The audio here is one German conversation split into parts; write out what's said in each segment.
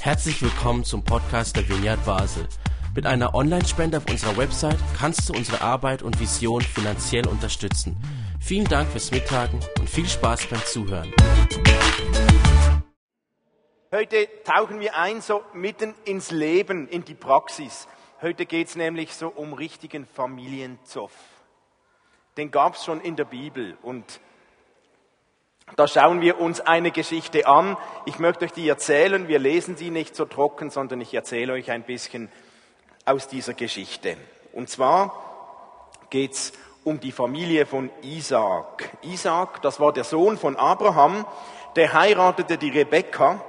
Herzlich willkommen zum Podcast der Vineyard Basel. Mit einer Online-Spende auf unserer Website kannst du unsere Arbeit und Vision finanziell unterstützen. Vielen Dank fürs Mittagen und viel Spaß beim Zuhören. Heute tauchen wir ein so mitten ins Leben, in die Praxis. Heute geht es nämlich so um richtigen Familienzoff. Den gab es schon in der Bibel und da schauen wir uns eine Geschichte an. Ich möchte euch die erzählen. Wir lesen sie nicht so trocken, sondern ich erzähle euch ein bisschen aus dieser Geschichte. Und zwar geht es um die Familie von Isaac. Isaac, das war der Sohn von Abraham, der heiratete die Rebekka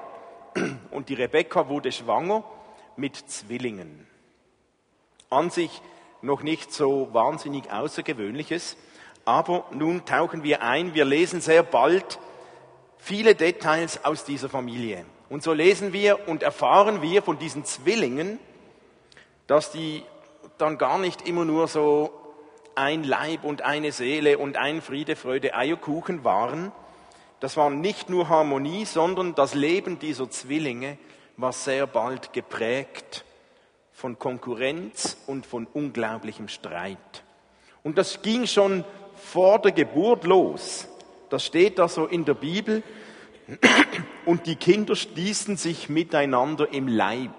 und die Rebekka wurde schwanger mit Zwillingen. An sich noch nicht so wahnsinnig Außergewöhnliches. Aber nun tauchen wir ein, wir lesen sehr bald viele Details aus dieser Familie. Und so lesen wir und erfahren wir von diesen Zwillingen, dass die dann gar nicht immer nur so ein Leib und eine Seele und ein Friede, Freude, Eierkuchen waren. Das war nicht nur Harmonie, sondern das Leben dieser Zwillinge war sehr bald geprägt von Konkurrenz und von unglaublichem Streit. Und das ging schon vor der Geburt los. Das steht da so in der Bibel. Und die Kinder stießen sich miteinander im Leib.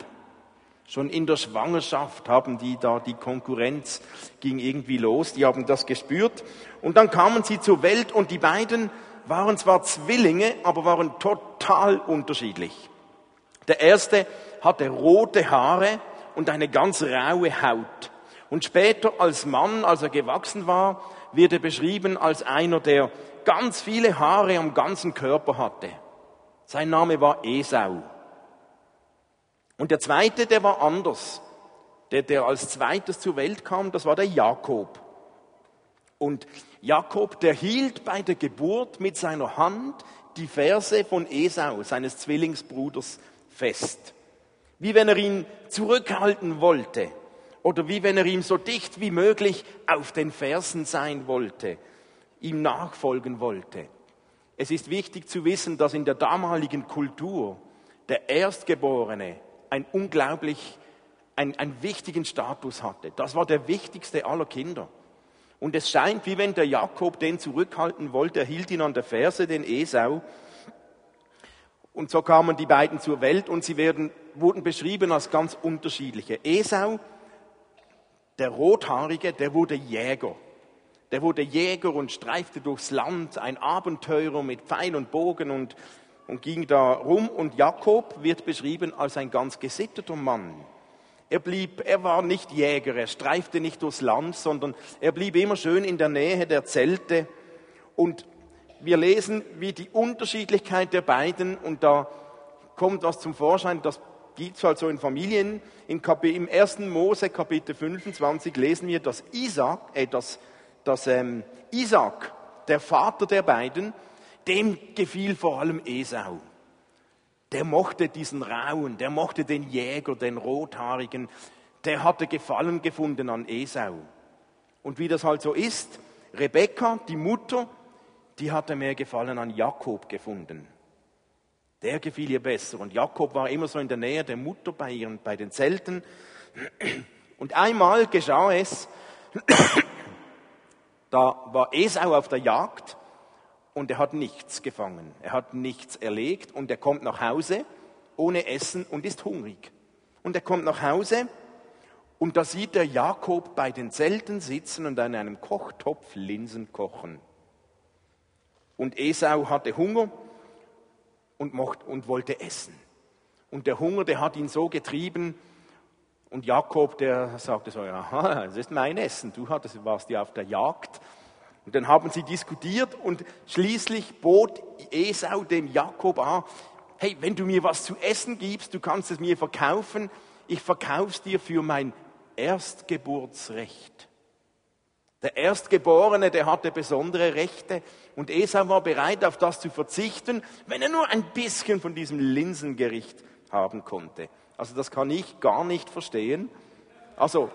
Schon in der Schwangerschaft haben die da, die Konkurrenz ging irgendwie los, die haben das gespürt. Und dann kamen sie zur Welt und die beiden waren zwar Zwillinge, aber waren total unterschiedlich. Der erste hatte rote Haare und eine ganz raue Haut. Und später als Mann, als er gewachsen war, wird er beschrieben als einer, der ganz viele Haare am ganzen Körper hatte. Sein Name war Esau. Und der zweite, der war anders. Der, der als zweites zur Welt kam, das war der Jakob. Und Jakob, der hielt bei der Geburt mit seiner Hand die Verse von Esau, seines Zwillingsbruders, fest. Wie wenn er ihn zurückhalten wollte oder wie wenn er ihm so dicht wie möglich auf den Fersen sein wollte, ihm nachfolgen wollte. Es ist wichtig zu wissen, dass in der damaligen Kultur der Erstgeborene ein unglaublich, ein, einen wichtigen Status hatte. Das war der wichtigste aller Kinder. Und es scheint, wie wenn der Jakob den zurückhalten wollte, er hielt ihn an der Ferse, den Esau. Und so kamen die beiden zur Welt und sie werden, wurden beschrieben als ganz unterschiedliche. Esau der Rothaarige, der wurde Jäger. Der wurde Jäger und streifte durchs Land, ein Abenteurer mit Pfeil und Bogen und, und ging da rum. Und Jakob wird beschrieben als ein ganz gesitteter Mann. Er blieb, er war nicht Jäger, er streifte nicht durchs Land, sondern er blieb immer schön in der Nähe der Zelte. Und wir lesen, wie die Unterschiedlichkeit der beiden, und da kommt was zum Vorschein, das gibt es halt so in Familien. In Kapi Im 1. Mose Kapitel 25 lesen wir, dass Isaac, äh, dass, dass ähm, Isaac, der Vater der beiden, dem gefiel vor allem Esau. Der mochte diesen Rauen, der mochte den Jäger, den Rothaarigen, der hatte Gefallen gefunden an Esau. Und wie das halt so ist, Rebekka, die Mutter, die hatte mehr Gefallen an Jakob gefunden. Der gefiel ihr besser. Und Jakob war immer so in der Nähe der Mutter bei ihren, bei den Zelten. Und einmal geschah es, da war Esau auf der Jagd und er hat nichts gefangen. Er hat nichts erlegt und er kommt nach Hause ohne Essen und ist hungrig. Und er kommt nach Hause und da sieht er Jakob bei den Zelten sitzen und an einem Kochtopf Linsen kochen. Und Esau hatte Hunger und, mocht, und wollte essen. Und der Hunger, der hat ihn so getrieben. Und Jakob, der sagte so, aha, das ist mein Essen, du warst ja auf der Jagd. Und dann haben sie diskutiert und schließlich bot Esau dem Jakob an, hey, wenn du mir was zu essen gibst, du kannst es mir verkaufen, ich verkauf's dir für mein Erstgeburtsrecht. Der Erstgeborene, der hatte besondere Rechte und Esau war bereit, auf das zu verzichten, wenn er nur ein bisschen von diesem Linsengericht haben konnte. Also das kann ich gar nicht verstehen. Also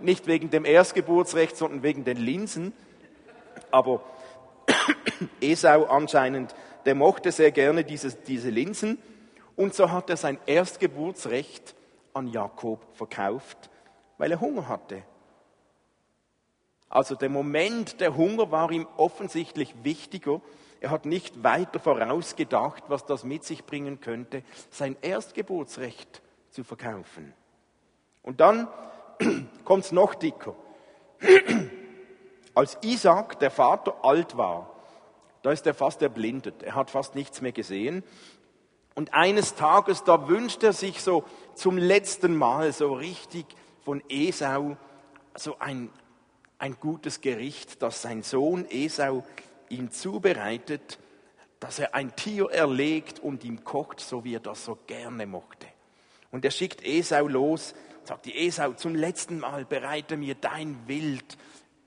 nicht wegen dem Erstgeburtsrecht, sondern wegen den Linsen. Aber Esau anscheinend, der mochte sehr gerne diese, diese Linsen Und so hat er sein Erstgeburtsrecht an Jakob verkauft, weil er Hunger hatte. Also der Moment der Hunger war ihm offensichtlich wichtiger. Er hat nicht weiter vorausgedacht, was das mit sich bringen könnte, sein Erstgeburtsrecht zu verkaufen. Und dann kommt es noch dicker. Als Isaac, der Vater, alt war, da ist er fast erblindet. Er hat fast nichts mehr gesehen. Und eines Tages, da wünscht er sich so zum letzten Mal so richtig von Esau so ein, ein gutes Gericht, das sein Sohn Esau ihm zubereitet, dass er ein Tier erlegt und ihm kocht, so wie er das so gerne mochte. Und er schickt Esau los, sagt die Esau, zum letzten Mal bereite mir dein Wild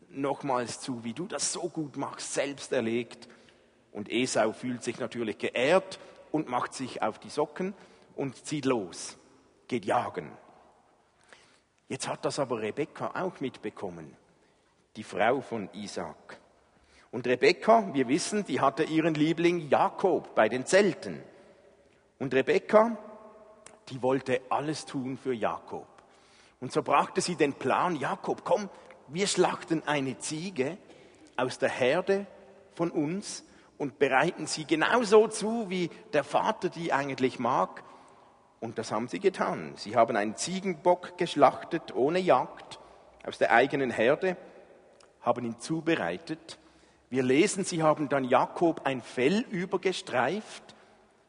nochmals zu, wie du das so gut machst, selbst erlegt. Und Esau fühlt sich natürlich geehrt und macht sich auf die Socken und zieht los, geht jagen. Jetzt hat das aber Rebekka auch mitbekommen, die Frau von Isaac. Und Rebekka, wir wissen, die hatte ihren Liebling Jakob bei den Zelten. Und Rebekka, die wollte alles tun für Jakob. Und so brachte sie den Plan, Jakob, komm, wir schlachten eine Ziege aus der Herde von uns und bereiten sie genauso zu, wie der Vater die eigentlich mag. Und das haben sie getan. Sie haben einen Ziegenbock geschlachtet ohne Jagd aus der eigenen Herde, haben ihn zubereitet. Wir lesen, sie haben dann Jakob ein Fell übergestreift.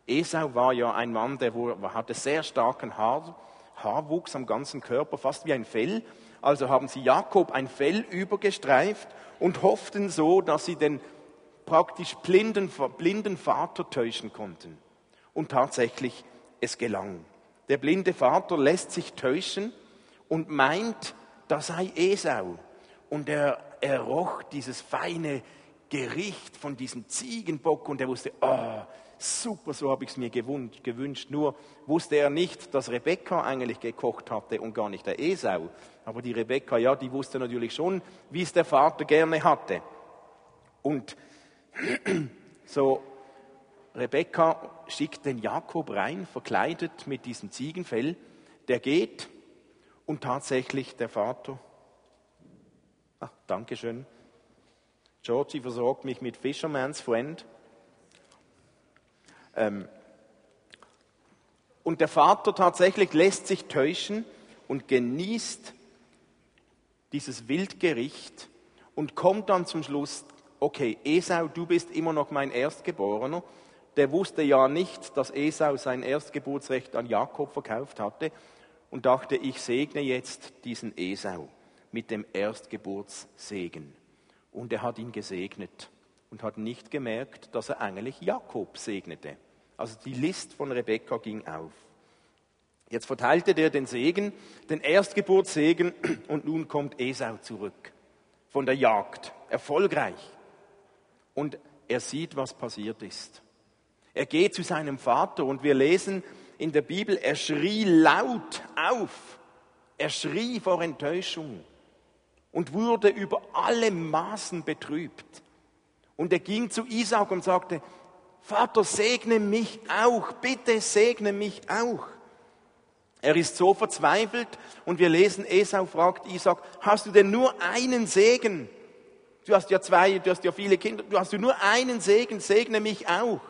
Esau war ja ein Mann, der hatte sehr starken Haar, Haarwuchs am ganzen Körper, fast wie ein Fell. Also haben sie Jakob ein Fell übergestreift und hofften so, dass sie den praktisch blinden, blinden Vater täuschen konnten. Und tatsächlich, es gelang. Der blinde Vater lässt sich täuschen und meint, da sei Esau. Und er, er roch dieses feine Gericht von diesem Ziegenbock und er wusste, oh, super, so habe ich es mir gewünscht. Nur wusste er nicht, dass Rebekka eigentlich gekocht hatte und gar nicht der Esau. Aber die Rebekka, ja, die wusste natürlich schon, wie es der Vater gerne hatte. Und so, Rebekka schickt den Jakob rein, verkleidet mit diesem Ziegenfell. Der geht und tatsächlich der Vater, ach, Dankeschön, Georgie versorgt mich mit Fisherman's Friend. Ähm, und der Vater tatsächlich lässt sich täuschen und genießt dieses Wildgericht und kommt dann zum Schluss, okay, Esau, du bist immer noch mein Erstgeborener. Der wusste ja nicht, dass Esau sein Erstgeburtsrecht an Jakob verkauft hatte und dachte, ich segne jetzt diesen Esau mit dem Erstgeburtssegen. Und er hat ihn gesegnet und hat nicht gemerkt, dass er eigentlich Jakob segnete. Also die List von Rebekka ging auf. Jetzt verteilte der den Segen, den Erstgeburtssegen, und nun kommt Esau zurück von der Jagd, erfolgreich und er sieht, was passiert ist. Er geht zu seinem Vater und wir lesen in der Bibel, er schrie laut auf. Er schrie vor Enttäuschung und wurde über alle Maßen betrübt. Und er ging zu Isaac und sagte, Vater, segne mich auch, bitte segne mich auch. Er ist so verzweifelt und wir lesen, Esau fragt Isaac, hast du denn nur einen Segen? Du hast ja zwei, du hast ja viele Kinder, du hast nur einen Segen, segne mich auch.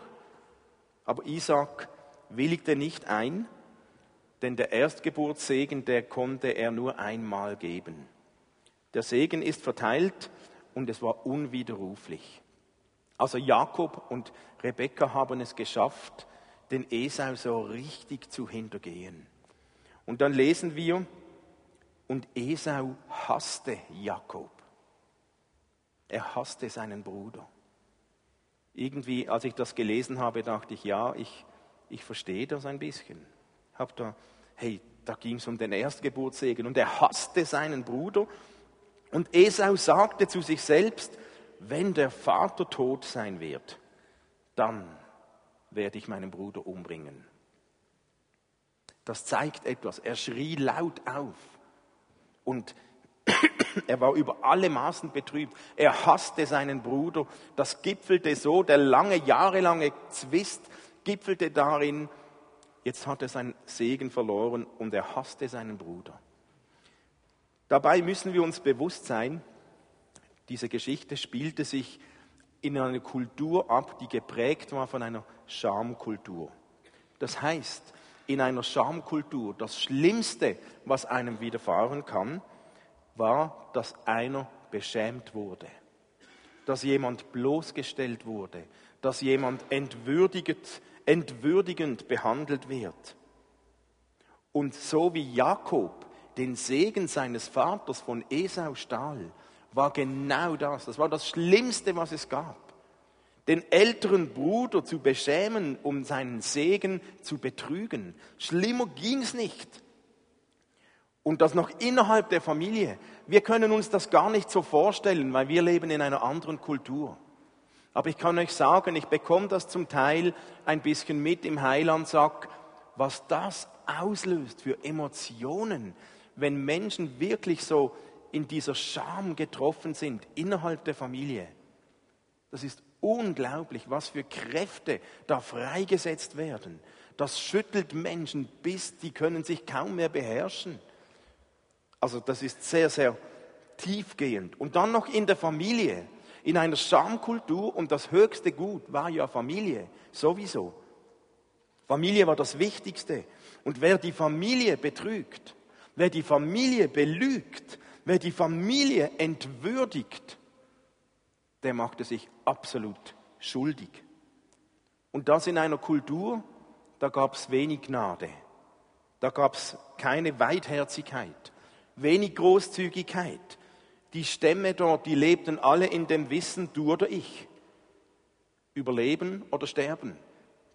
Aber Isaac willigte nicht ein, denn der Erstgeburtssegen, der konnte er nur einmal geben. Der Segen ist verteilt und es war unwiderruflich. Also Jakob und Rebekka haben es geschafft, den Esau so richtig zu hintergehen. Und dann lesen wir, und Esau hasste Jakob. Er hasste seinen Bruder. Irgendwie, als ich das gelesen habe, dachte ich, ja, ich, ich verstehe das ein bisschen. Hab da, hey, da ging es um den Erstgeburtssegen und er hasste seinen Bruder. Und Esau sagte zu sich selbst, wenn der Vater tot sein wird, dann werde ich meinen Bruder umbringen. Das zeigt etwas. Er schrie laut auf. Und er war über alle Maßen betrübt. Er hasste seinen Bruder. Das gipfelte so, der lange, jahrelange Zwist gipfelte darin, Jetzt hat er seinen Segen verloren und er hasste seinen Bruder. Dabei müssen wir uns bewusst sein, diese Geschichte spielte sich in einer Kultur ab, die geprägt war von einer Schamkultur. Das heißt, in einer Schamkultur, das Schlimmste, was einem widerfahren kann, war, dass einer beschämt wurde, dass jemand bloßgestellt wurde, dass jemand entwürdigend, entwürdigend behandelt wird. Und so wie Jakob den Segen seines Vaters von Esau stahl, war genau das. Das war das Schlimmste, was es gab. Den älteren Bruder zu beschämen, um seinen Segen zu betrügen. Schlimmer ging's nicht. Und das noch innerhalb der Familie. Wir können uns das gar nicht so vorstellen, weil wir leben in einer anderen Kultur. Aber ich kann euch sagen, ich bekomme das zum Teil ein bisschen mit im Heilandsack, was das auslöst für Emotionen, wenn Menschen wirklich so in dieser Scham getroffen sind innerhalb der Familie. Das ist unglaublich, was für Kräfte da freigesetzt werden. Das schüttelt Menschen bis, die können sich kaum mehr beherrschen. Also das ist sehr, sehr tiefgehend. Und dann noch in der Familie, in einer Schamkultur und das höchste Gut war ja Familie, sowieso. Familie war das Wichtigste. Und wer die Familie betrügt, wer die Familie belügt, wer die Familie entwürdigt, der machte sich absolut schuldig. Und das in einer Kultur, da gab es wenig Gnade, da gab es keine Weitherzigkeit, wenig Großzügigkeit. Die Stämme dort, die lebten alle in dem Wissen, du oder ich. Überleben oder sterben,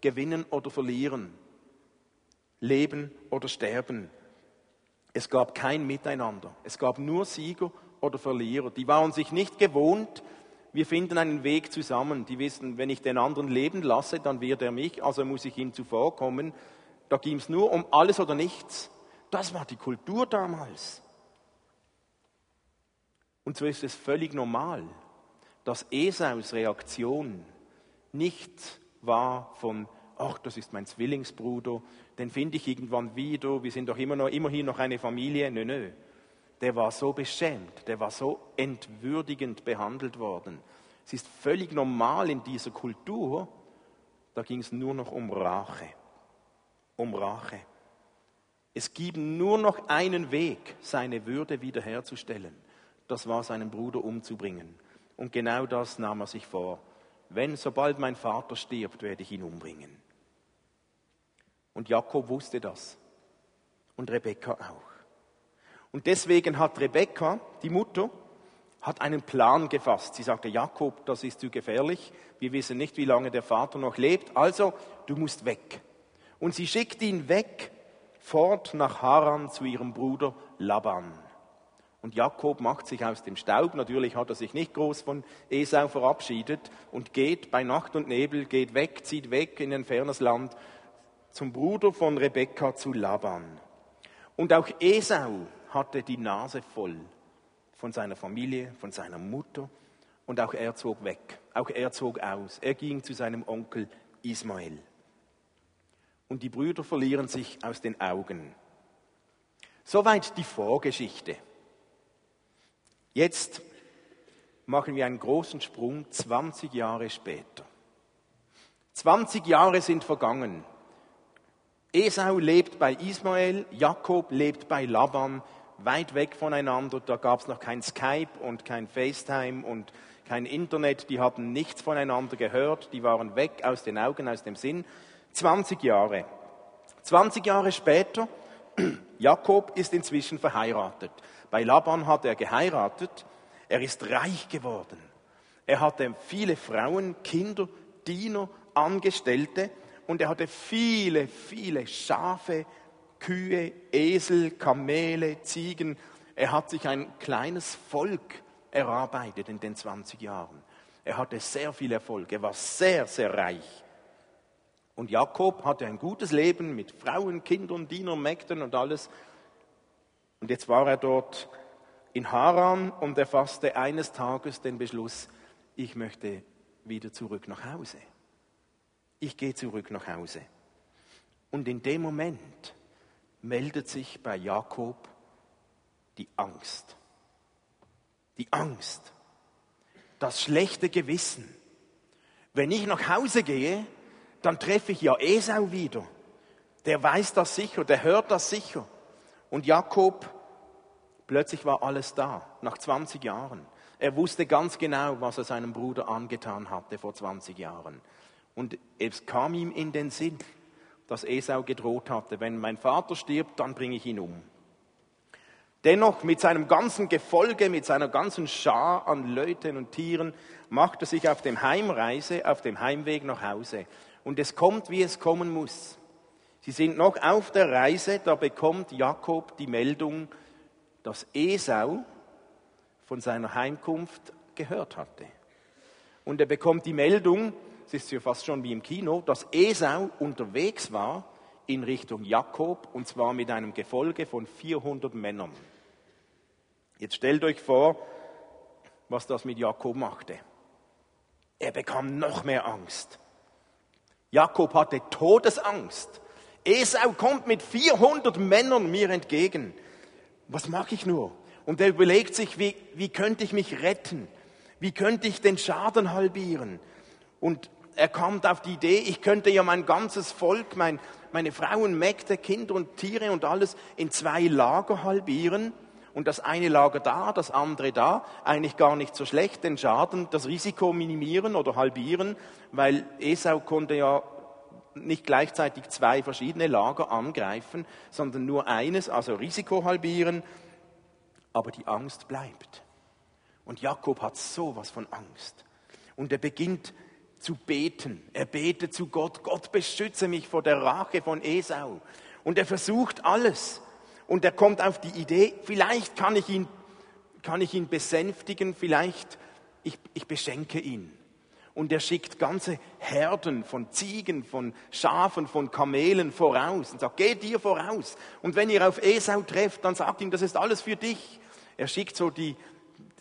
gewinnen oder verlieren, leben oder sterben. Es gab kein Miteinander. Es gab nur Sieger oder Verlierer. Die waren sich nicht gewohnt, wir finden einen Weg zusammen. Die wissen, wenn ich den anderen leben lasse, dann wird er mich, also muss ich ihm zuvorkommen. Da ging es nur um alles oder nichts. Das war die Kultur damals. Und so ist es völlig normal, dass Esaus Reaktion nicht war von, ach, das ist mein Zwillingsbruder, den finde ich irgendwann wieder, wir sind doch immer noch, immerhin noch eine Familie. Nö, nö. Der war so beschämt, der war so entwürdigend behandelt worden. Es ist völlig normal in dieser Kultur, da ging es nur noch um Rache. Um Rache. Es gibt nur noch einen Weg, seine Würde wiederherzustellen. Das war seinen Bruder umzubringen. Und genau das nahm er sich vor. Wenn, sobald mein Vater stirbt, werde ich ihn umbringen. Und Jakob wusste das. Und Rebekka auch. Und deswegen hat Rebekka, die Mutter, hat einen Plan gefasst. Sie sagte, Jakob, das ist zu gefährlich. Wir wissen nicht, wie lange der Vater noch lebt. Also, du musst weg. Und sie schickt ihn weg, fort nach Haran zu ihrem Bruder Laban. Und Jakob macht sich aus dem Staub, natürlich hat er sich nicht groß von Esau verabschiedet und geht bei Nacht und Nebel, geht weg, zieht weg in ein fernes Land zum Bruder von Rebekka zu Laban. Und auch Esau hatte die Nase voll von seiner Familie, von seiner Mutter und auch er zog weg, auch er zog aus. Er ging zu seinem Onkel Ismael. Und die Brüder verlieren sich aus den Augen. Soweit die Vorgeschichte. Jetzt machen wir einen großen Sprung 20 Jahre später. 20 Jahre sind vergangen. Esau lebt bei Ismael, Jakob lebt bei Laban, weit weg voneinander. Da gab es noch kein Skype und kein FaceTime und kein Internet. Die hatten nichts voneinander gehört. Die waren weg aus den Augen, aus dem Sinn. 20 Jahre. 20 Jahre später, Jakob ist inzwischen verheiratet. Bei Laban hat er geheiratet. Er ist reich geworden. Er hatte viele Frauen, Kinder, Diener, Angestellte und er hatte viele, viele Schafe, Kühe, Esel, Kamele, Ziegen. Er hat sich ein kleines Volk erarbeitet in den 20 Jahren. Er hatte sehr viel Erfolg. Er war sehr, sehr reich. Und Jakob hatte ein gutes Leben mit Frauen, Kindern, Dienern, Mägden und alles. Und jetzt war er dort in Haran und er fasste eines Tages den Beschluss, ich möchte wieder zurück nach Hause. Ich gehe zurück nach Hause. Und in dem Moment meldet sich bei Jakob die Angst. Die Angst, das schlechte Gewissen. Wenn ich nach Hause gehe, dann treffe ich ja Esau wieder. Der weiß das sicher, der hört das sicher. Und Jakob, plötzlich war alles da, nach 20 Jahren. Er wusste ganz genau, was er seinem Bruder angetan hatte vor 20 Jahren. Und es kam ihm in den Sinn, dass Esau gedroht hatte, wenn mein Vater stirbt, dann bringe ich ihn um. Dennoch mit seinem ganzen Gefolge, mit seiner ganzen Schar an Leuten und Tieren macht er sich auf dem Heimreise, auf dem Heimweg nach Hause. Und es kommt, wie es kommen muss. Sie sind noch auf der Reise, da bekommt Jakob die Meldung, dass Esau von seiner Heimkunft gehört hatte. Und er bekommt die Meldung, es ist ja fast schon wie im Kino, dass Esau unterwegs war in Richtung Jakob und zwar mit einem Gefolge von 400 Männern. Jetzt stellt euch vor, was das mit Jakob machte. Er bekam noch mehr Angst. Jakob hatte Todesangst. Esau kommt mit 400 Männern mir entgegen. Was mache ich nur? Und er überlegt sich, wie, wie könnte ich mich retten? Wie könnte ich den Schaden halbieren? Und er kommt auf die Idee, ich könnte ja mein ganzes Volk, mein, meine Frauen, Mägde, Kinder und Tiere und alles in zwei Lager halbieren. Und das eine Lager da, das andere da. Eigentlich gar nicht so schlecht, den Schaden, das Risiko minimieren oder halbieren, weil Esau konnte ja nicht gleichzeitig zwei verschiedene Lager angreifen, sondern nur eines, also Risiko halbieren. Aber die Angst bleibt. Und Jakob hat sowas von Angst. Und er beginnt zu beten. Er betet zu Gott, Gott beschütze mich vor der Rache von Esau. Und er versucht alles. Und er kommt auf die Idee, vielleicht kann ich ihn, kann ich ihn besänftigen, vielleicht ich, ich beschenke ihn. Und er schickt ganze Herden von Ziegen, von Schafen, von Kamelen voraus und sagt, geh dir voraus. Und wenn ihr auf Esau trefft, dann sagt ihm, das ist alles für dich. Er schickt so die,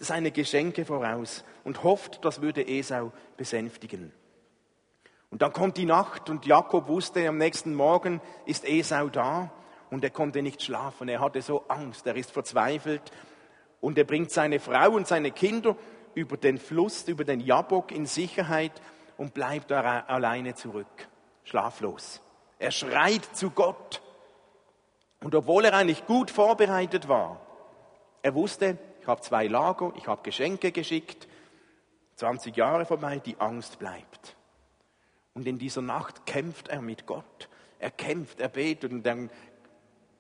seine Geschenke voraus und hofft, das würde Esau besänftigen. Und dann kommt die Nacht und Jakob wusste, am nächsten Morgen ist Esau da und er konnte nicht schlafen. Er hatte so Angst, er ist verzweifelt und er bringt seine Frau und seine Kinder über den Fluss, über den Jabok in Sicherheit und bleibt alleine zurück, schlaflos. Er schreit zu Gott. Und obwohl er eigentlich gut vorbereitet war, er wusste, ich habe zwei Lager, ich habe Geschenke geschickt, 20 Jahre vorbei, die Angst bleibt. Und in dieser Nacht kämpft er mit Gott. Er kämpft, er betet und dann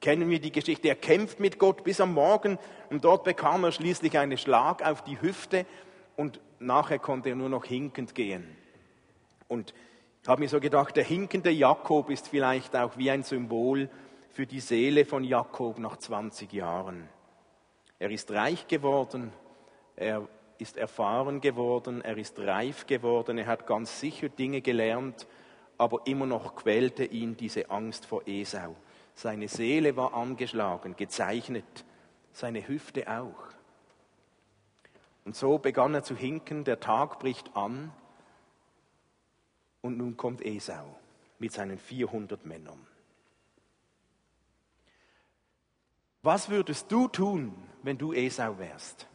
kennen wir die Geschichte. Er kämpft mit Gott bis am Morgen und dort bekam er schließlich einen Schlag auf die Hüfte und nachher konnte er nur noch hinkend gehen. Und ich habe mir so gedacht, der hinkende Jakob ist vielleicht auch wie ein Symbol für die Seele von Jakob nach 20 Jahren. Er ist reich geworden, er ist erfahren geworden, er ist reif geworden, er hat ganz sicher Dinge gelernt, aber immer noch quälte ihn diese Angst vor Esau. Seine Seele war angeschlagen, gezeichnet, seine Hüfte auch. Und so begann er zu hinken, der Tag bricht an und nun kommt Esau mit seinen 400 Männern. Was würdest du tun, wenn du Esau wärst?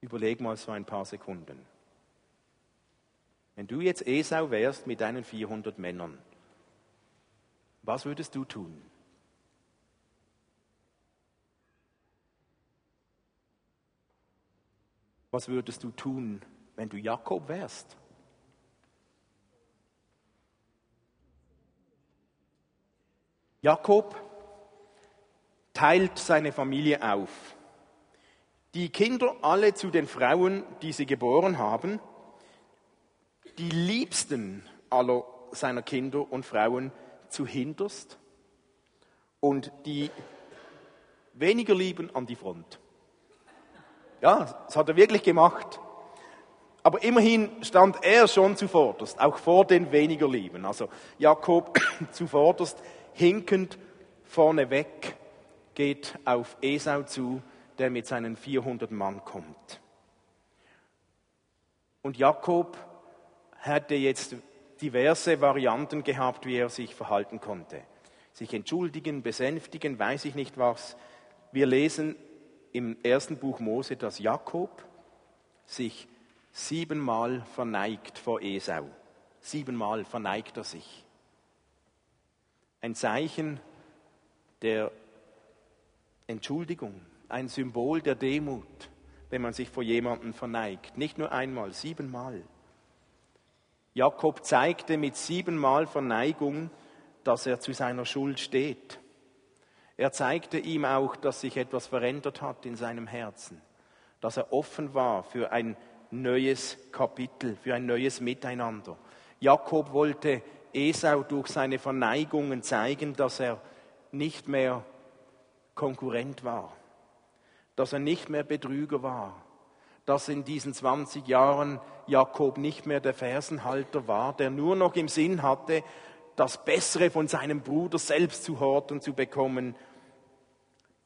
Überleg mal so ein paar Sekunden. Wenn du jetzt Esau wärst mit deinen 400 Männern, was würdest du tun? Was würdest du tun, wenn du Jakob wärst? Jakob teilt seine Familie auf. Die Kinder alle zu den Frauen, die sie geboren haben. Die liebsten aller seiner Kinder und Frauen zu hinterst und die weniger lieben an die Front. Ja, das hat er wirklich gemacht. Aber immerhin stand er schon zuvorderst, auch vor den weniger Lieben. Also Jakob zuvorderst, hinkend vorneweg, geht auf Esau zu, der mit seinen 400 Mann kommt. Und Jakob hätte jetzt diverse Varianten gehabt, wie er sich verhalten konnte. Sich entschuldigen, besänftigen, weiß ich nicht was. Wir lesen im ersten Buch Mose, dass Jakob sich siebenmal verneigt vor Esau. Siebenmal verneigt er sich. Ein Zeichen der Entschuldigung, ein Symbol der Demut, wenn man sich vor jemandem verneigt. Nicht nur einmal, siebenmal. Jakob zeigte mit siebenmal Verneigung, dass er zu seiner Schuld steht. Er zeigte ihm auch, dass sich etwas verändert hat in seinem Herzen, dass er offen war für ein neues Kapitel, für ein neues Miteinander. Jakob wollte Esau durch seine Verneigungen zeigen, dass er nicht mehr Konkurrent war, dass er nicht mehr Betrüger war, dass in diesen 20 Jahren Jakob nicht mehr der Fersenhalter war, der nur noch im Sinn hatte, das Bessere von seinem Bruder selbst zu horten zu bekommen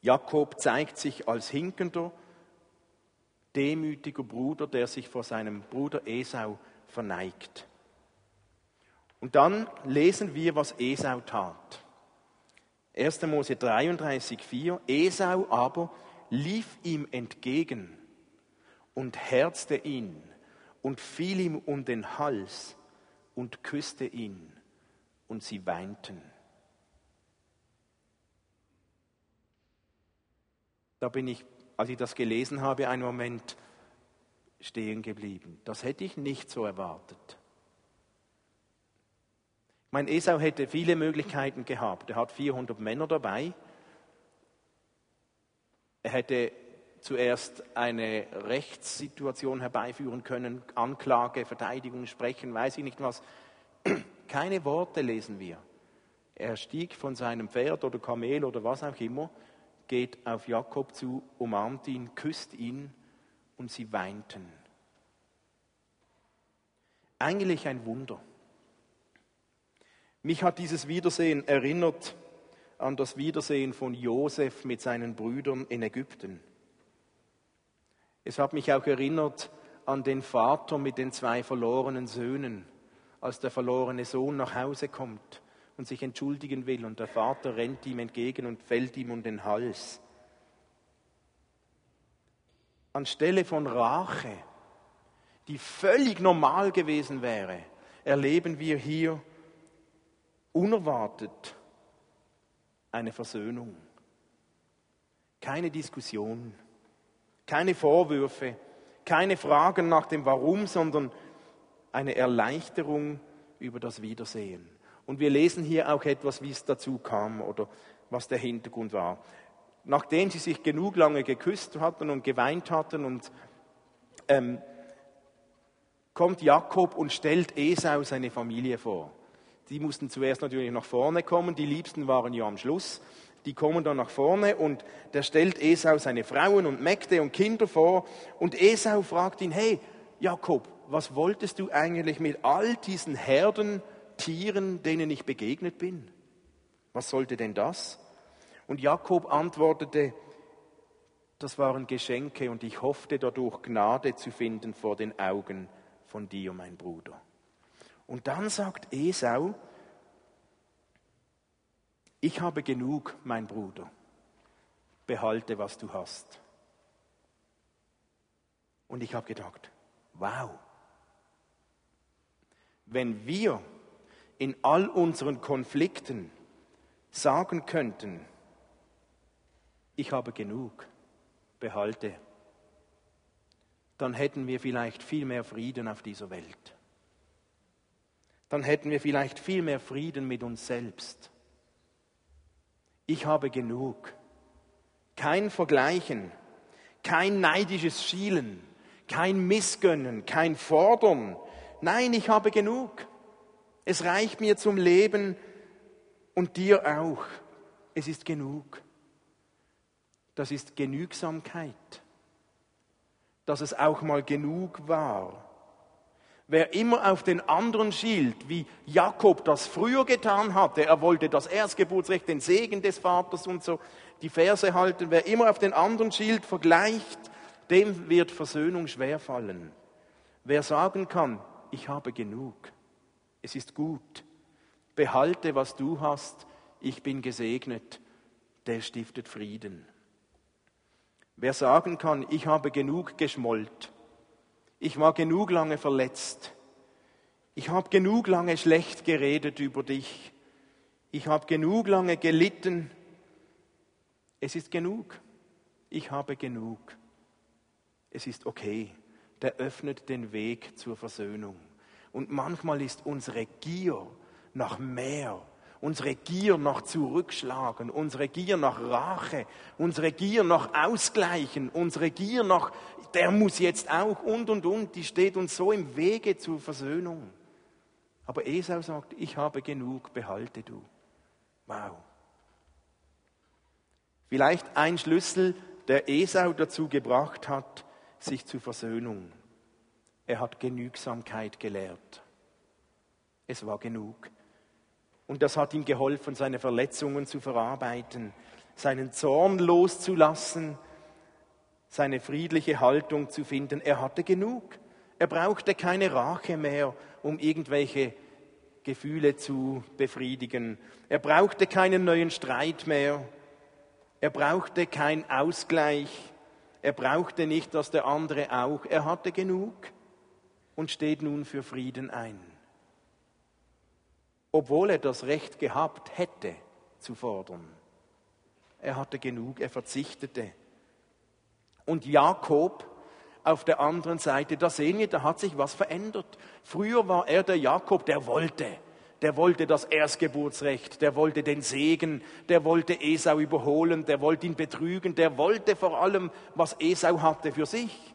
Jakob zeigt sich als hinkender, demütiger Bruder, der sich vor seinem Bruder Esau verneigt. Und dann lesen wir, was Esau tat. 1. Mose 33, 4. Esau aber lief ihm entgegen und herzte ihn und fiel ihm um den Hals und küsste ihn und sie weinten. Da bin ich, als ich das gelesen habe, einen Moment stehen geblieben. Das hätte ich nicht so erwartet. Mein Esau hätte viele Möglichkeiten gehabt. Er hat 400 Männer dabei. Er hätte zuerst eine Rechtssituation herbeiführen können, Anklage, Verteidigung sprechen, weiß ich nicht was. Keine Worte lesen wir. Er stieg von seinem Pferd oder Kamel oder was auch immer geht auf Jakob zu, umarmt ihn, küsst ihn und sie weinten. Eigentlich ein Wunder. Mich hat dieses Wiedersehen erinnert an das Wiedersehen von Josef mit seinen Brüdern in Ägypten. Es hat mich auch erinnert an den Vater mit den zwei verlorenen Söhnen, als der verlorene Sohn nach Hause kommt und sich entschuldigen will und der Vater rennt ihm entgegen und fällt ihm um den Hals. Anstelle von Rache, die völlig normal gewesen wäre, erleben wir hier unerwartet eine Versöhnung. Keine Diskussion, keine Vorwürfe, keine Fragen nach dem Warum, sondern eine Erleichterung über das Wiedersehen. Und wir lesen hier auch etwas, wie es dazu kam oder was der Hintergrund war. Nachdem sie sich genug lange geküsst hatten und geweint hatten und ähm, kommt Jakob und stellt Esau seine Familie vor. Die mussten zuerst natürlich nach vorne kommen, die Liebsten waren ja am Schluss. Die kommen dann nach vorne und der stellt Esau seine Frauen und Mägde und Kinder vor. Und Esau fragt ihn, hey Jakob, was wolltest du eigentlich mit all diesen Herden Tieren, denen ich begegnet bin? Was sollte denn das? Und Jakob antwortete, das waren Geschenke und ich hoffte dadurch Gnade zu finden vor den Augen von dir, mein Bruder. Und dann sagt Esau, ich habe genug, mein Bruder, behalte, was du hast. Und ich habe gedacht, wow, wenn wir in all unseren Konflikten sagen könnten, ich habe genug, behalte, dann hätten wir vielleicht viel mehr Frieden auf dieser Welt. Dann hätten wir vielleicht viel mehr Frieden mit uns selbst. Ich habe genug. Kein Vergleichen, kein neidisches Schielen, kein Missgönnen, kein Fordern. Nein, ich habe genug. Es reicht mir zum Leben und dir auch. Es ist genug. Das ist Genügsamkeit. Dass es auch mal genug war. Wer immer auf den anderen schielt, wie Jakob das früher getan hatte, er wollte das Erstgeburtsrecht, den Segen des Vaters und so, die Verse halten, wer immer auf den anderen schielt, vergleicht, dem wird Versöhnung schwerfallen. Wer sagen kann, ich habe genug, Es ist gut. Behalte, was du hast. Ich bin gesegnet. Der stiftet Frieden. Wer sagen kann, ich habe genug geschmollt, ich war genug lange verletzt, ich habe genug lange schlecht geredet über dich, ich habe genug lange gelitten, es ist genug, ich habe genug, es ist okay, der öffnet den Weg zur Versöhnung. Und manchmal ist unsere Gier nach mehr unsere Gier nach Zurückschlagen, unsere Gier nach Rache, unsere Gier nach Ausgleichen, unsere Gier nach, der muss jetzt auch und und und, die steht uns so im Wege zur Versöhnung. Aber Esau sagt, ich habe genug, behalte du. Wow. Vielleicht ein Schlüssel, der Esau dazu gebracht hat, sich zur Versöhnung. Er hat Genügsamkeit gelehrt. Es war genug. Und das hat ihm geholfen, seine Verletzungen zu verarbeiten, seinen Zorn loszulassen, seine friedliche Haltung zu finden. Er hatte genug. Er brauchte keine Rache mehr, um irgendwelche Gefühle zu befriedigen. Er brauchte keinen neuen Streit mehr. Er brauchte keinen Ausgleich. Er brauchte nicht, dass der andere auch. Er hatte genug und steht nun für Frieden ein obwohl er das Recht gehabt hätte zu fordern. Er hatte genug, er verzichtete. Und Jakob auf der anderen Seite, da sehen wir, da hat sich was verändert. Früher war er der Jakob, der wollte, der wollte das Erstgeburtsrecht, der wollte den Segen, der wollte Esau überholen, der wollte ihn betrügen, der wollte vor allem, was Esau hatte für sich.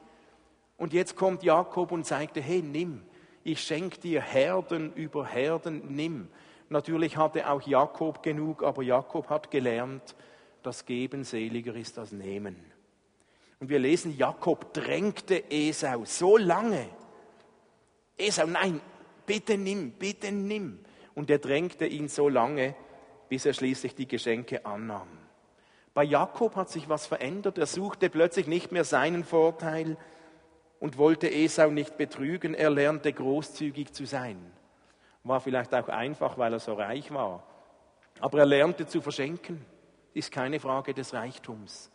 Und jetzt kommt Jakob und sagte, hey, nimm, ich schenke dir Herden über Herden, nimm. Natürlich hatte auch Jakob genug, aber Jakob hat gelernt, das Geben seliger ist als Nehmen. Und wir lesen, Jakob drängte Esau so lange. Esau, nein, bitte nimm, bitte nimm. Und er drängte ihn so lange, bis er schließlich die Geschenke annahm. Bei Jakob hat sich was verändert. Er suchte plötzlich nicht mehr seinen Vorteil, und wollte Esau nicht betrügen, er lernte großzügig zu sein. War vielleicht auch einfach, weil er so reich war. Aber er lernte zu verschenken, ist keine Frage des Reichtums.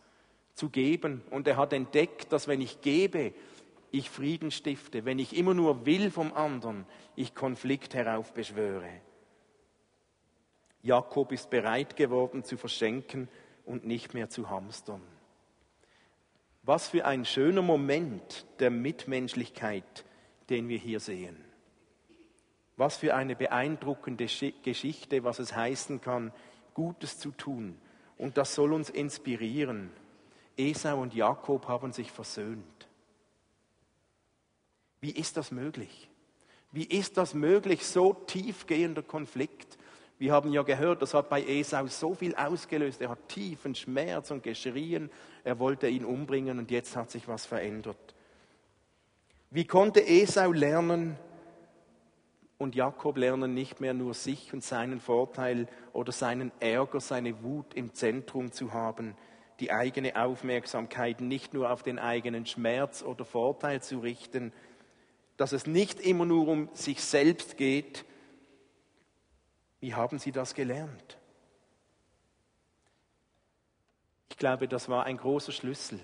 Zu geben. Und er hat entdeckt, dass wenn ich gebe, ich Frieden stifte. Wenn ich immer nur will vom anderen, ich Konflikt heraufbeschwöre. Jakob ist bereit geworden zu verschenken und nicht mehr zu hamstern. Was für ein schöner Moment der Mitmenschlichkeit, den wir hier sehen. Was für eine beeindruckende Geschichte, was es heißen kann, Gutes zu tun. Und das soll uns inspirieren. Esau und Jakob haben sich versöhnt. Wie ist das möglich? Wie ist das möglich, so tiefgehender Konflikt? Wir haben ja gehört, das hat bei Esau so viel ausgelöst. Er hat tiefen Schmerz und geschrien. Er wollte ihn umbringen und jetzt hat sich was verändert. Wie konnte Esau lernen und Jakob lernen, nicht mehr nur sich und seinen Vorteil oder seinen Ärger, seine Wut im Zentrum zu haben, die eigene Aufmerksamkeit nicht nur auf den eigenen Schmerz oder Vorteil zu richten, dass es nicht immer nur um sich selbst geht, wie haben Sie das gelernt? Ich glaube, das war ein großer Schlüssel.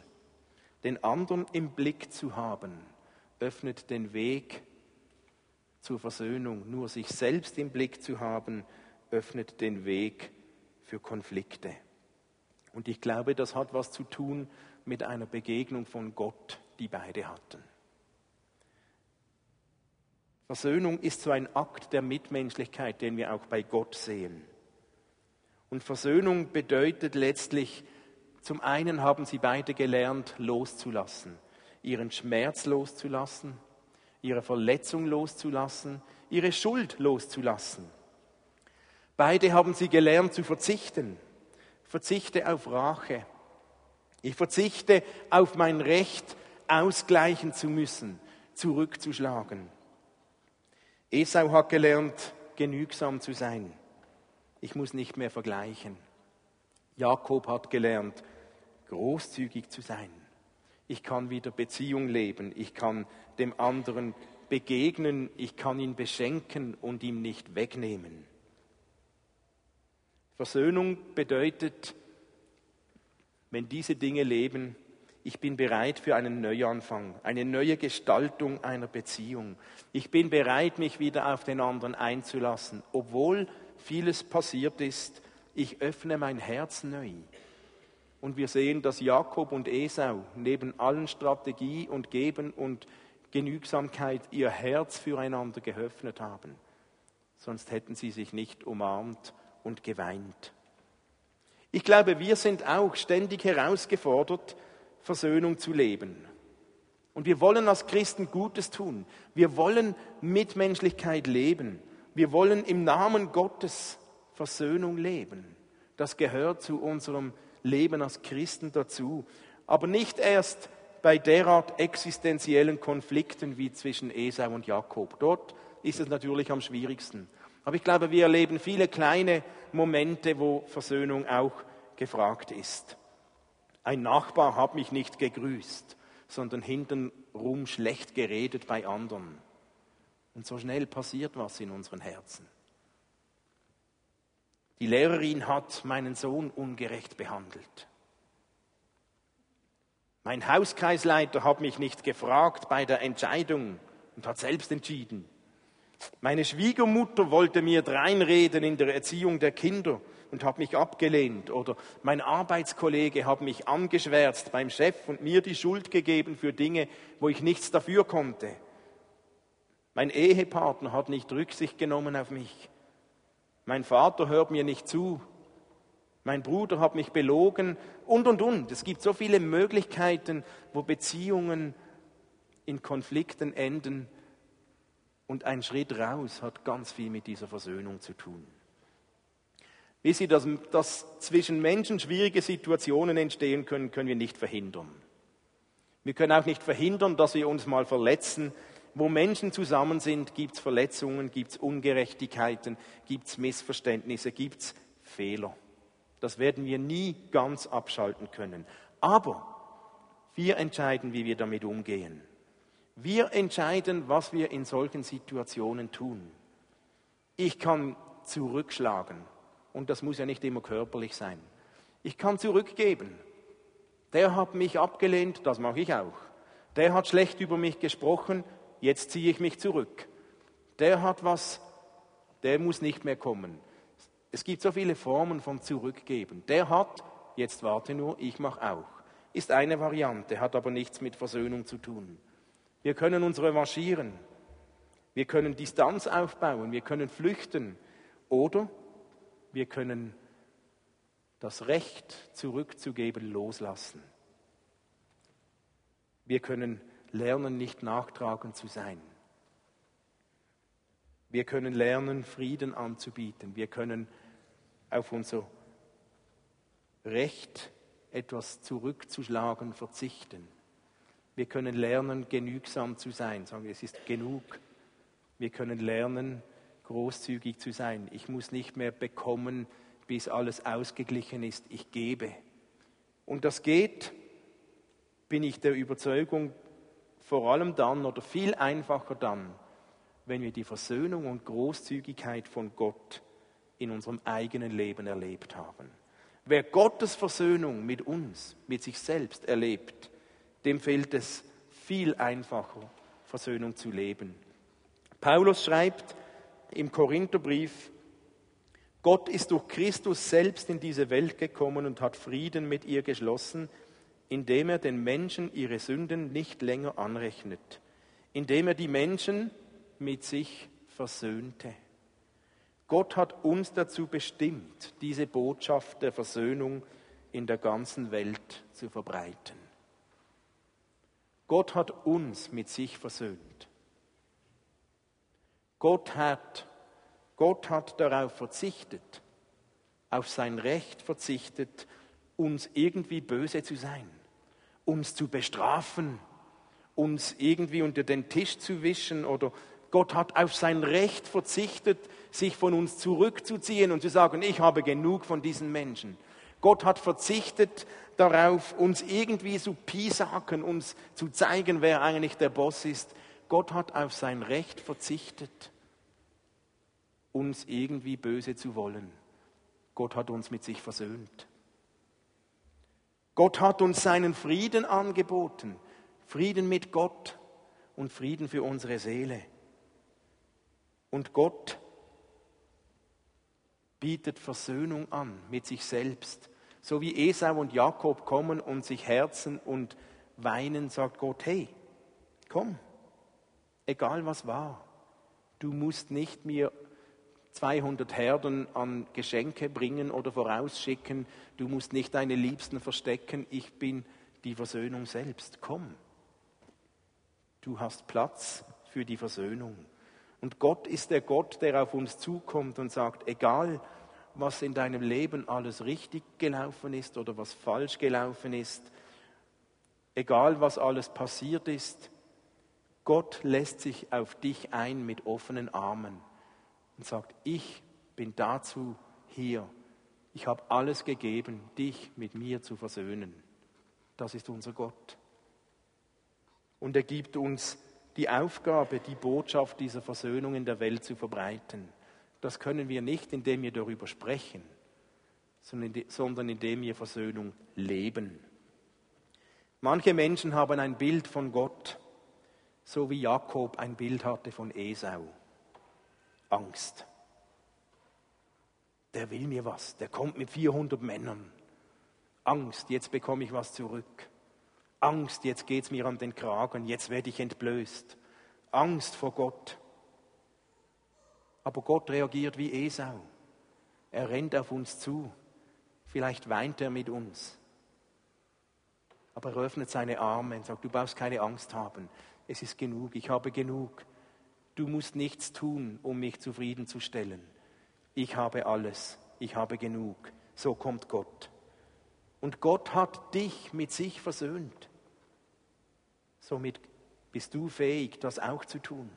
Den anderen im Blick zu haben, öffnet den Weg zur Versöhnung. Nur sich selbst im Blick zu haben, öffnet den Weg für Konflikte. Und ich glaube, das hat was zu tun mit einer Begegnung von Gott, die beide hatten. Versöhnung ist so ein Akt der Mitmenschlichkeit, den wir auch bei Gott sehen. Und Versöhnung bedeutet letztlich, zum einen haben sie beide gelernt, loszulassen, ihren Schmerz loszulassen, ihre Verletzung loszulassen, ihre Schuld loszulassen. Beide haben sie gelernt zu verzichten. Verzichte auf Rache. Ich verzichte auf mein Recht, ausgleichen zu müssen, zurückzuschlagen. Esau hat gelernt, genügsam zu sein. Ich muss nicht mehr vergleichen. Jakob hat gelernt, großzügig zu sein. Ich kann wieder Beziehung leben. Ich kann dem anderen begegnen, ich kann ihn beschenken und ihm nicht wegnehmen. Versöhnung bedeutet, wenn diese Dinge leben, ich bin bereit für einen Neuanfang, eine neue Gestaltung einer Beziehung. Ich bin bereit, mich wieder auf den anderen einzulassen, obwohl vieles passiert ist. Ich öffne mein Herz neu. Und wir sehen, dass Jakob und Esau neben allen Strategie und Geben und Genügsamkeit ihr Herz füreinander geöffnet haben. Sonst hätten sie sich nicht umarmt und geweint. Ich glaube, wir sind auch ständig herausgefordert, Versöhnung zu leben. Und wir wollen als Christen Gutes tun. Wir wollen Mitmenschlichkeit leben. Wir wollen im Namen Gottes Versöhnung leben. Das gehört zu unserem Leben als Christen dazu. Aber nicht erst bei derart existenziellen Konflikten wie zwischen Esau und Jakob. Dort ist es natürlich am schwierigsten. Aber ich glaube, wir erleben viele kleine Momente, wo Versöhnung auch gefragt ist. Ein Nachbar hat mich nicht gegrüßt, sondern hintenrum schlecht geredet bei anderen. Und so schnell passiert was in unseren Herzen. Die Lehrerin hat meinen Sohn ungerecht behandelt. Mein Hauskreisleiter hat mich nicht gefragt bei der Entscheidung und hat selbst entschieden. Meine Schwiegermutter wollte mir dreinreden in der Erziehung der Kinder und hat mich abgelehnt. Oder mein Arbeitskollege hat mich angeschwärzt beim Chef und mir die Schuld gegeben für Dinge, wo ich nichts dafür konnte. Mein Ehepartner hat nicht Rücksicht genommen auf mich. Mein Vater hört mir nicht zu. Mein Bruder hat mich belogen und, und, und. Es gibt so viele Möglichkeiten, wo Beziehungen in Konflikten enden. Und ein Schritt raus hat ganz viel mit dieser Versöhnung zu tun. Wie Sie, dass, dass zwischen Menschen schwierige Situationen entstehen können, können wir nicht verhindern. Wir können auch nicht verhindern, dass wir uns mal verletzen, wo Menschen zusammen sind, gibt es Verletzungen, gibt es Ungerechtigkeiten, gibt es Missverständnisse, gibt es Fehler. Das werden wir nie ganz abschalten können. Aber wir entscheiden, wie wir damit umgehen. Wir entscheiden, was wir in solchen Situationen tun. Ich kann zurückschlagen und das muss ja nicht immer körperlich sein. Ich kann zurückgeben. Der hat mich abgelehnt, das mache ich auch. Der hat schlecht über mich gesprochen, jetzt ziehe ich mich zurück. Der hat was, der muss nicht mehr kommen. Es gibt so viele Formen von Zurückgeben. Der hat, jetzt warte nur, ich mache auch. Ist eine Variante, hat aber nichts mit Versöhnung zu tun. Wir können uns revanchieren. Wir können Distanz aufbauen. Wir können flüchten. Oder wir können das Recht zurückzugeben loslassen. Wir können lernen, nicht nachtragend zu sein. Wir können lernen, Frieden anzubieten. Wir können auf unser Recht, etwas zurückzuschlagen, verzichten. Wir können lernen, genügsam zu sein. Sagen wir, es ist genug. Wir können lernen, großzügig zu sein. Ich muss nicht mehr bekommen, bis alles ausgeglichen ist. Ich gebe. Und das geht, bin ich der Überzeugung, vor allem dann oder viel einfacher dann, wenn wir die Versöhnung und Großzügigkeit von Gott in unserem eigenen Leben erlebt haben. Wer Gottes Versöhnung mit uns, mit sich selbst erlebt, dem fällt es viel einfacher, Versöhnung zu leben. Paulus schreibt im Korintherbrief, Gott ist durch Christus selbst in diese Welt gekommen und hat Frieden mit ihr geschlossen, indem er den Menschen ihre Sünden nicht länger anrechnet, indem er die Menschen mit sich versöhnte. Gott hat uns dazu bestimmt, diese Botschaft der Versöhnung in der ganzen Welt zu verbreiten. Gott hat uns mit sich versöhnt. Gott hat, Gott hat darauf verzichtet, auf sein Recht verzichtet, uns irgendwie böse zu sein uns zu bestrafen, uns irgendwie unter den Tisch zu wischen oder Gott hat auf sein Recht verzichtet, sich von uns zurückzuziehen und zu sagen, ich habe genug von diesen Menschen. Gott hat verzichtet darauf, uns irgendwie zu piesacken, uns zu zeigen, wer eigentlich der Boss ist. Gott hat auf sein Recht verzichtet, uns irgendwie böse zu wollen. Gott hat uns mit sich versöhnt. Gott hat uns seinen Frieden angeboten. Frieden mit Gott und Frieden für unsere Seele. Und Gott bietet Versöhnung an mit sich selbst. So wie Esau und Jakob kommen und sich herzen und weinen, sagt Gott, hey, komm, egal was war, du musst nicht mir 200 Herden an Geschenke bringen oder vorausschicken, du musst nicht deine Liebsten verstecken, ich bin die Versöhnung selbst, komm. Du hast Platz für die Versöhnung. Und Gott ist der Gott, der auf uns zukommt und sagt, egal was in deinem Leben alles richtig gelaufen ist oder was falsch gelaufen ist, egal was alles passiert ist, Gott lässt sich auf dich ein mit offenen Armen und sagt, ich bin dazu hier. Ich habe alles gegeben, dich mit mir zu versöhnen. Das ist unser Gott. Und er gibt uns die Aufgabe, die Botschaft dieser Versöhnung in der Welt zu verbreiten. Das können wir nicht, indem wir darüber sprechen, sondern indem wir Versöhnung leben. Manche Menschen haben ein Bild von Gott, so wie Jakob ein Bild hatte von Esau. Angst. Der will mir was, der kommt mit 400 Männern. Angst, jetzt bekomme ich was zurück. Angst, jetzt geht es mir an den Kragen, jetzt werde ich entblößt. Angst vor Gott. Aber Gott reagiert wie Esau. Er rennt auf uns zu. Vielleicht weint er mit uns. Aber er öffnet seine Arme und sagt, du brauchst keine Angst haben. Es ist genug, ich habe genug. Du musst nichts tun, um mich zufriedenzustellen. Ich habe alles, ich habe genug. So kommt Gott. Und Gott hat dich mit sich versöhnt. Somit bist du fähig, das auch zu tun.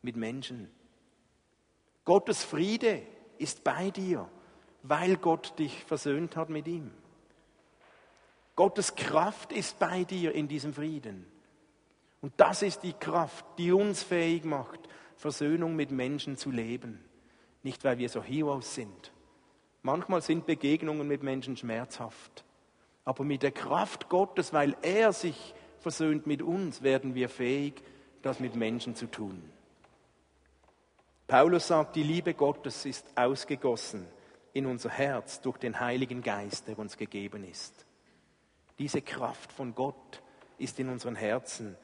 Mit Menschen. Gottes Friede ist bei dir, weil Gott dich versöhnt hat mit ihm. Gottes Kraft ist bei dir in diesem Frieden. Und das ist die Kraft, die uns fähig macht, Versöhnung mit Menschen zu leben. Nicht, weil wir so Heroes sind. Manchmal sind Begegnungen mit Menschen schmerzhaft. Aber mit der Kraft Gottes, weil er sich versöhnt mit uns, werden wir fähig, das mit Menschen zu tun. Paulus sagt, die Liebe Gottes ist ausgegossen in unser Herz durch den Heiligen Geist, der uns gegeben ist. Diese Kraft von Gott ist in unseren Herzen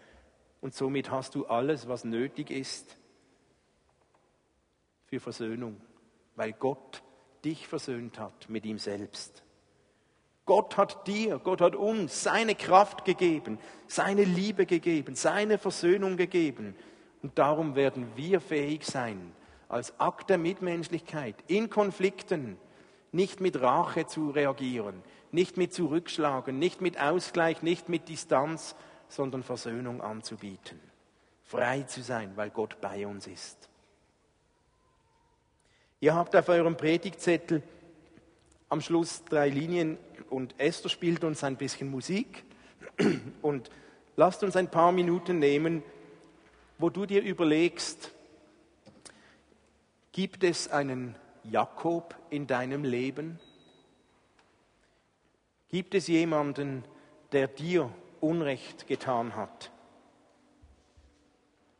und somit hast du alles, was nötig ist für Versöhnung, weil Gott dich versöhnt hat mit ihm selbst. Gott hat dir, Gott hat uns seine Kraft gegeben, seine Liebe gegeben, seine Versöhnung gegeben. Und darum werden wir fähig sein, als Akt der Mitmenschlichkeit in Konflikten nicht mit Rache zu reagieren, nicht mit Zurückschlagen, nicht mit Ausgleich, nicht mit Distanz, sondern Versöhnung anzubieten. Frei zu sein, weil Gott bei uns ist. Ihr habt auf eurem Predigtzettel am Schluss drei Linien und Esther spielt uns ein bisschen Musik und lasst uns ein paar Minuten nehmen, wo du dir überlegst, gibt es einen Jakob in deinem Leben? Gibt es jemanden, der dir Unrecht getan hat,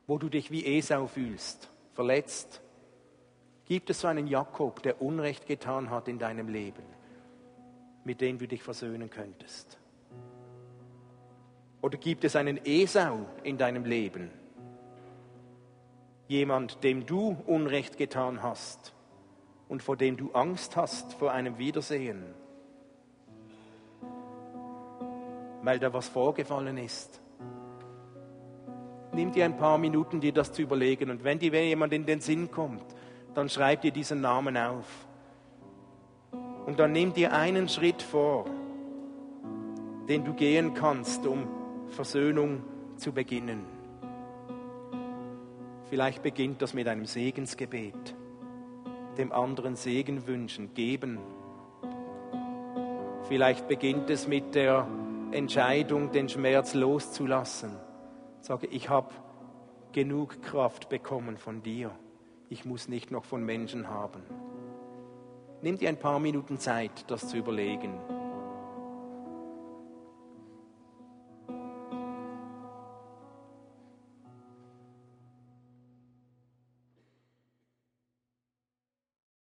wo du dich wie Esau fühlst, verletzt? Gibt es so einen Jakob, der Unrecht getan hat in deinem Leben, mit dem du dich versöhnen könntest? Oder gibt es einen Esau in deinem Leben? Jemand, dem du Unrecht getan hast und vor dem du Angst hast vor einem Wiedersehen? Weil da was vorgefallen ist. Nimm dir ein paar Minuten, dir das zu überlegen. Und wenn dir jemand in den Sinn kommt, dann schreib dir diesen Namen auf. Und dann nimm dir einen Schritt vor, den du gehen kannst, um Versöhnung zu beginnen. Vielleicht beginnt das mit einem Segensgebet, dem anderen Segen wünschen, geben. Vielleicht beginnt es mit der Entscheidung, den Schmerz loszulassen. Sage, ich habe genug Kraft bekommen von dir. Ich muss nicht noch von Menschen haben. Nimm dir ein paar Minuten Zeit, das zu überlegen.